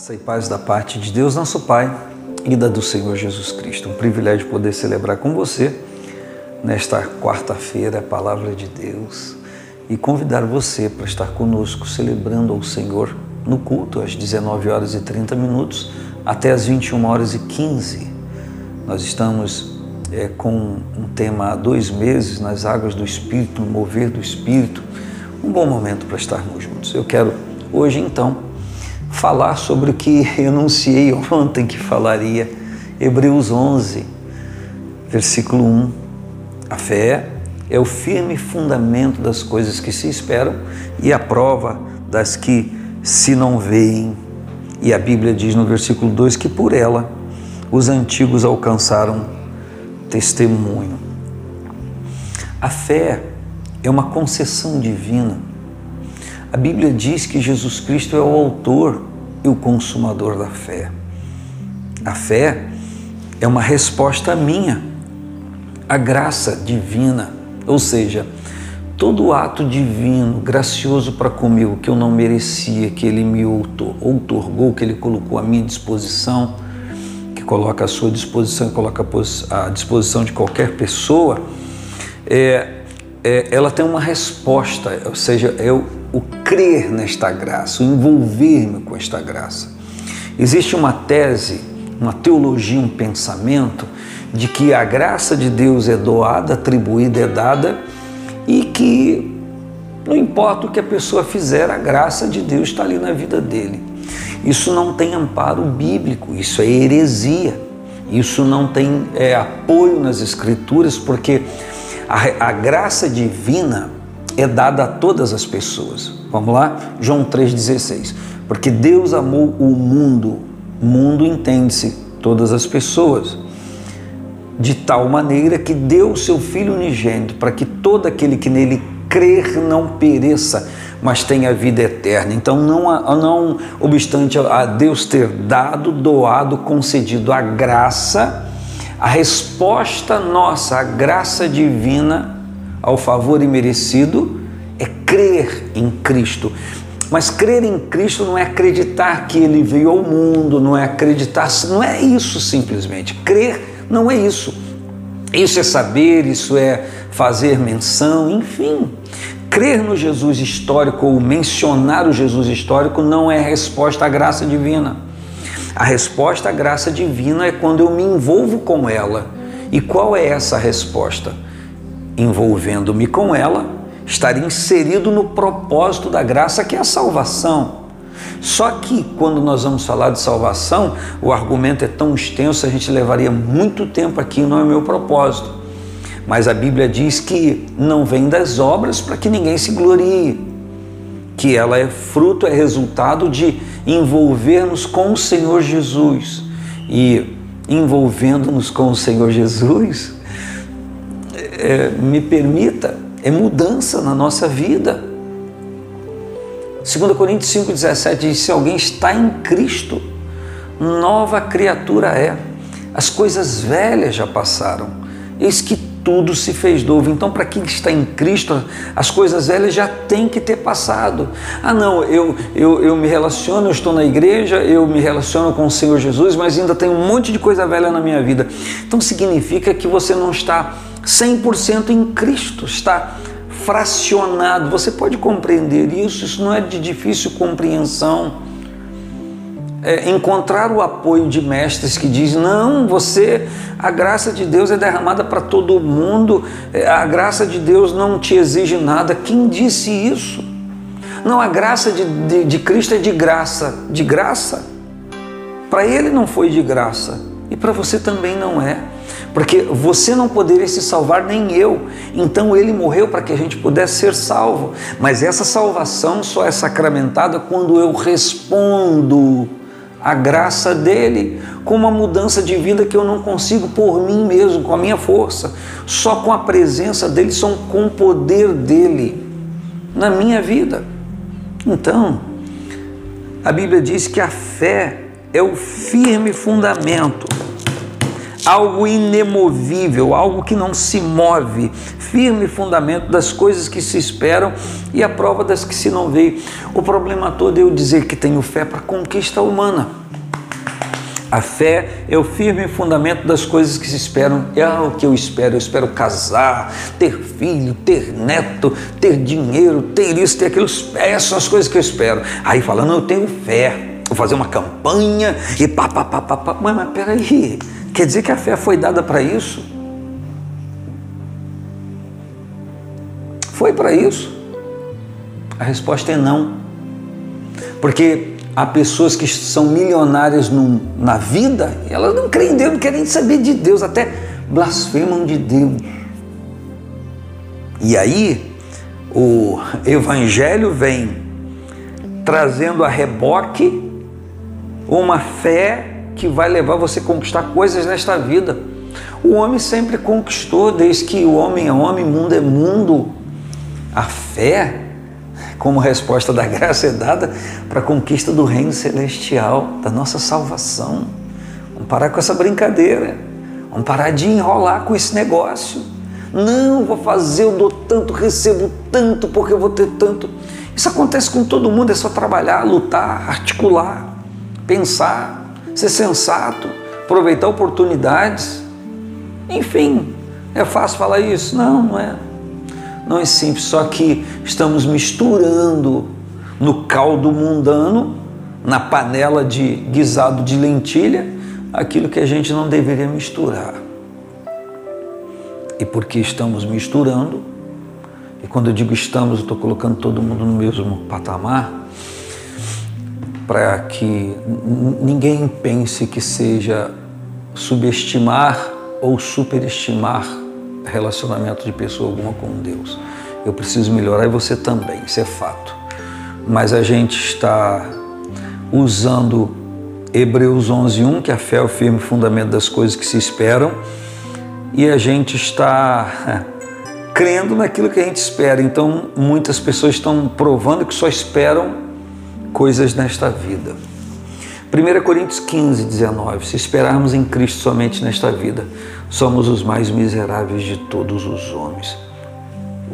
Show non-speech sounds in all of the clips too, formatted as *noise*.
Graça e paz da parte de Deus, nosso Pai, e da do Senhor Jesus Cristo. Um privilégio poder celebrar com você nesta quarta-feira a palavra de Deus e convidar você para estar conosco celebrando ao Senhor no culto às 19 horas e 30 minutos até às 21 horas e 15. Nós estamos é, com um tema há dois meses nas águas do Espírito, no mover do Espírito. Um bom momento para estarmos juntos. Eu quero hoje então falar sobre o que *laughs* enunciei ontem que falaria, Hebreus 11, versículo 1. A fé é o firme fundamento das coisas que se esperam e a prova das que se não veem. E a Bíblia diz no versículo 2 que por ela os antigos alcançaram testemunho. A fé é uma concessão divina a Bíblia diz que Jesus Cristo é o autor e o consumador da fé. A fé é uma resposta minha à graça divina, ou seja, todo ato divino, gracioso para comigo, que eu não merecia, que Ele me outorgou, que Ele colocou à minha disposição, que coloca à sua disposição e coloca à disposição de qualquer pessoa, é, é, ela tem uma resposta, ou seja, eu o crer nesta graça, o envolver-me com esta graça. Existe uma tese, uma teologia, um pensamento de que a graça de Deus é doada, atribuída, é dada e que não importa o que a pessoa fizer, a graça de Deus está ali na vida dele. Isso não tem amparo bíblico, isso é heresia, isso não tem é, apoio nas Escrituras, porque a, a graça divina é dada a todas as pessoas. Vamos lá? João 3,16. Porque Deus amou o mundo, mundo entende-se, todas as pessoas, de tal maneira que deu seu Filho unigênito, para que todo aquele que nele crer não pereça, mas tenha vida eterna. Então, não, não obstante a Deus ter dado, doado, concedido a graça, a resposta nossa, a graça divina, ao favor imerecido é crer em Cristo. Mas crer em Cristo não é acreditar que ele veio ao mundo, não é acreditar, não é isso simplesmente. Crer não é isso. Isso é saber, isso é fazer menção, enfim. Crer no Jesus histórico ou mencionar o Jesus histórico não é resposta à graça divina. A resposta à graça divina é quando eu me envolvo com ela. E qual é essa resposta? Envolvendo-me com ela, estar inserido no propósito da graça que é a salvação. Só que quando nós vamos falar de salvação, o argumento é tão extenso, a gente levaria muito tempo aqui, não é meu propósito. Mas a Bíblia diz que não vem das obras para que ninguém se glorie, que ela é fruto, é resultado de envolver-nos com o Senhor Jesus. E envolvendo-nos com o Senhor Jesus, é, me permita, é mudança na nossa vida. 2 Coríntios 5,17 diz: Se alguém está em Cristo, nova criatura é. As coisas velhas já passaram, eis que tudo se fez novo. Então, para quem está em Cristo, as coisas velhas já têm que ter passado. Ah, não, eu, eu, eu me relaciono, eu estou na igreja, eu me relaciono com o Senhor Jesus, mas ainda tem um monte de coisa velha na minha vida. Então, significa que você não está 100% em Cristo, está fracionado. Você pode compreender isso, isso não é de difícil compreensão. É, encontrar o apoio de mestres que diz não, você, a graça de Deus é derramada para todo mundo, é, a graça de Deus não te exige nada. Quem disse isso? Não, a graça de, de, de Cristo é de graça, de graça. Para ele não foi de graça e para você também não é porque você não poderia se salvar, nem eu. Então ele morreu para que a gente pudesse ser salvo. Mas essa salvação só é sacramentada quando eu respondo à graça dele, com uma mudança de vida que eu não consigo por mim mesmo, com a minha força, só com a presença dele, só com o poder dele na minha vida. Então, a Bíblia diz que a fé é o firme fundamento algo inemovível, algo que não se move, firme fundamento das coisas que se esperam e a prova das que se não vê. O problema todo é eu dizer que tenho fé para conquista humana. A fé é o firme fundamento das coisas que se esperam. É o que eu espero. Eu espero casar, ter filho, ter neto, ter dinheiro, ter isso, ter aquilo. Essas são as coisas que eu espero. Aí falando, eu tenho fé. Vou fazer uma campanha e pá, pá, pá, pá, pá. Mas, mas peraí, quer dizer que a fé foi dada para isso? Foi para isso? A resposta é não. Porque há pessoas que são milionárias na vida, elas não creem em Deus, não querem saber de Deus, até blasfemam de Deus. E aí, o Evangelho vem trazendo a reboque uma fé que vai levar você a conquistar coisas nesta vida. O homem sempre conquistou, desde que o homem é homem, mundo é mundo. A fé como resposta da graça é dada para a conquista do reino celestial, da nossa salvação. Vamos parar com essa brincadeira. Vamos parar de enrolar com esse negócio. Não, vou fazer, eu dou tanto, recebo tanto, porque eu vou ter tanto. Isso acontece com todo mundo, é só trabalhar, lutar, articular, pensar, ser sensato, aproveitar oportunidades. Enfim, é fácil falar isso? Não, não é. Não é simples, só que estamos misturando no caldo mundano, na panela de guisado de lentilha, aquilo que a gente não deveria misturar. E porque estamos misturando, e quando eu digo estamos, eu estou colocando todo mundo no mesmo patamar, para que ninguém pense que seja subestimar ou superestimar relacionamento de pessoa alguma com Deus. Eu preciso melhorar e você também, isso é fato. Mas a gente está usando Hebreus 11:1, que a fé é o firme fundamento das coisas que se esperam, e a gente está *laughs* crendo naquilo que a gente espera. Então, muitas pessoas estão provando que só esperam coisas nesta vida. 1 Coríntios 15, 19. Se esperarmos em Cristo somente nesta vida, somos os mais miseráveis de todos os homens.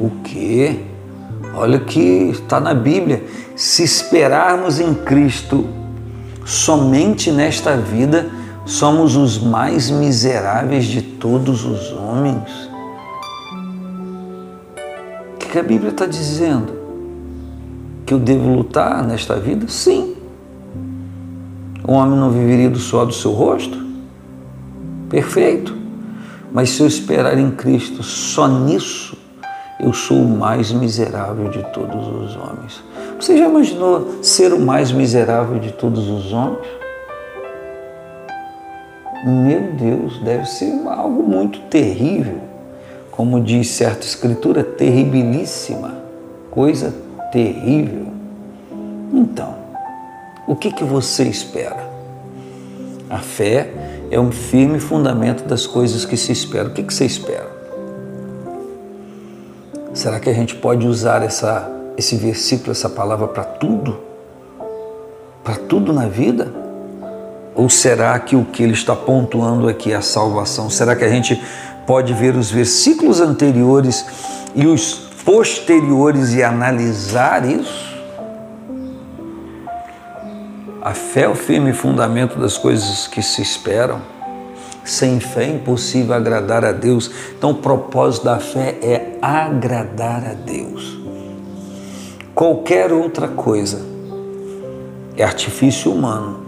O quê? Olha que está na Bíblia. Se esperarmos em Cristo somente nesta vida, somos os mais miseráveis de todos os homens. O que a Bíblia está dizendo? Que eu devo lutar nesta vida? Sim. O homem não viveria do suor do seu rosto? Perfeito. Mas se eu esperar em Cristo só nisso, eu sou o mais miserável de todos os homens. Você já imaginou ser o mais miserável de todos os homens? Meu Deus, deve ser algo muito terrível. Como diz certa escritura, terribilíssima, coisa terrível. Então, o que, que você espera? A fé é um firme fundamento das coisas que se esperam. O que, que você espera? Será que a gente pode usar essa, esse versículo, essa palavra para tudo? Para tudo na vida? Ou será que o que ele está pontuando aqui é a salvação? Será que a gente pode ver os versículos anteriores e os posteriores e analisar isso? A fé é o firme fundamento das coisas que se esperam. Sem fé é impossível agradar a Deus. Então, o propósito da fé é agradar a Deus. Qualquer outra coisa é artifício humano,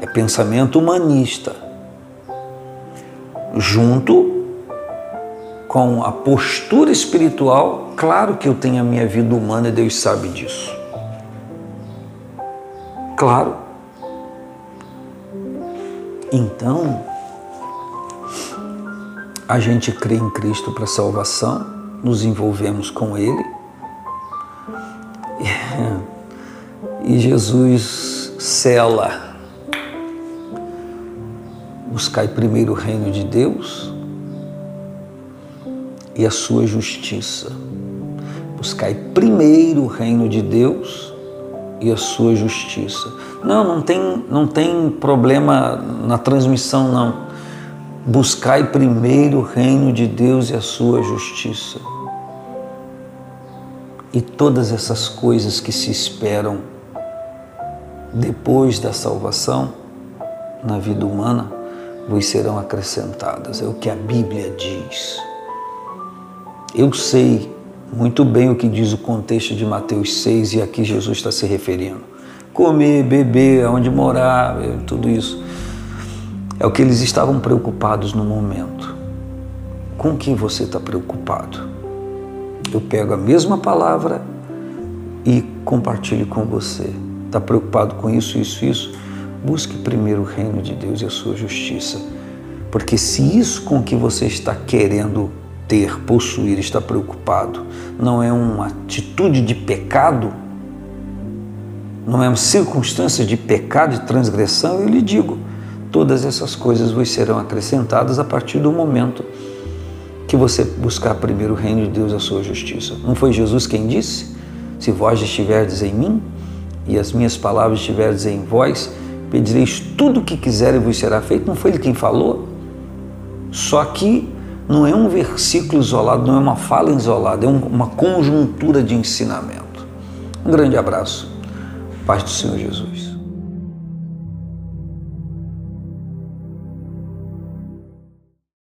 é pensamento humanista, junto com a postura espiritual. Claro que eu tenho a minha vida humana e Deus sabe disso. Claro. Então, a gente crê em Cristo para salvação, nos envolvemos com Ele *laughs* e Jesus cela. Buscai primeiro o reino de Deus e a sua justiça. Buscai primeiro o reino de Deus e a sua justiça. Não, não tem, não tem problema na transmissão, não. Buscai primeiro o reino de Deus e a sua justiça. E todas essas coisas que se esperam depois da salvação na vida humana vos serão acrescentadas. É o que a Bíblia diz. Eu sei muito bem o que diz o contexto de Mateus 6 e aqui Jesus está se referindo. Comer, beber, onde morar, tudo isso. É o que eles estavam preocupados no momento. Com que você está preocupado? Eu pego a mesma palavra e compartilho com você. Está preocupado com isso, isso, isso? Busque primeiro o reino de Deus e a sua justiça. Porque se isso com que você está querendo ter, possuir, está preocupado, não é uma atitude de pecado, não é uma circunstância de pecado, de transgressão, eu lhe digo, todas essas coisas vos serão acrescentadas a partir do momento que você buscar primeiro o reino de Deus e a sua justiça. Não foi Jesus quem disse? Se vós estiverdes em mim e as minhas palavras estiverdes em vós, pedireis tudo o que quiser e vos será feito. Não foi ele quem falou? Só que não é um versículo isolado, não é uma fala isolada, é uma conjuntura de ensinamento. Um grande abraço. Paz do Senhor Jesus.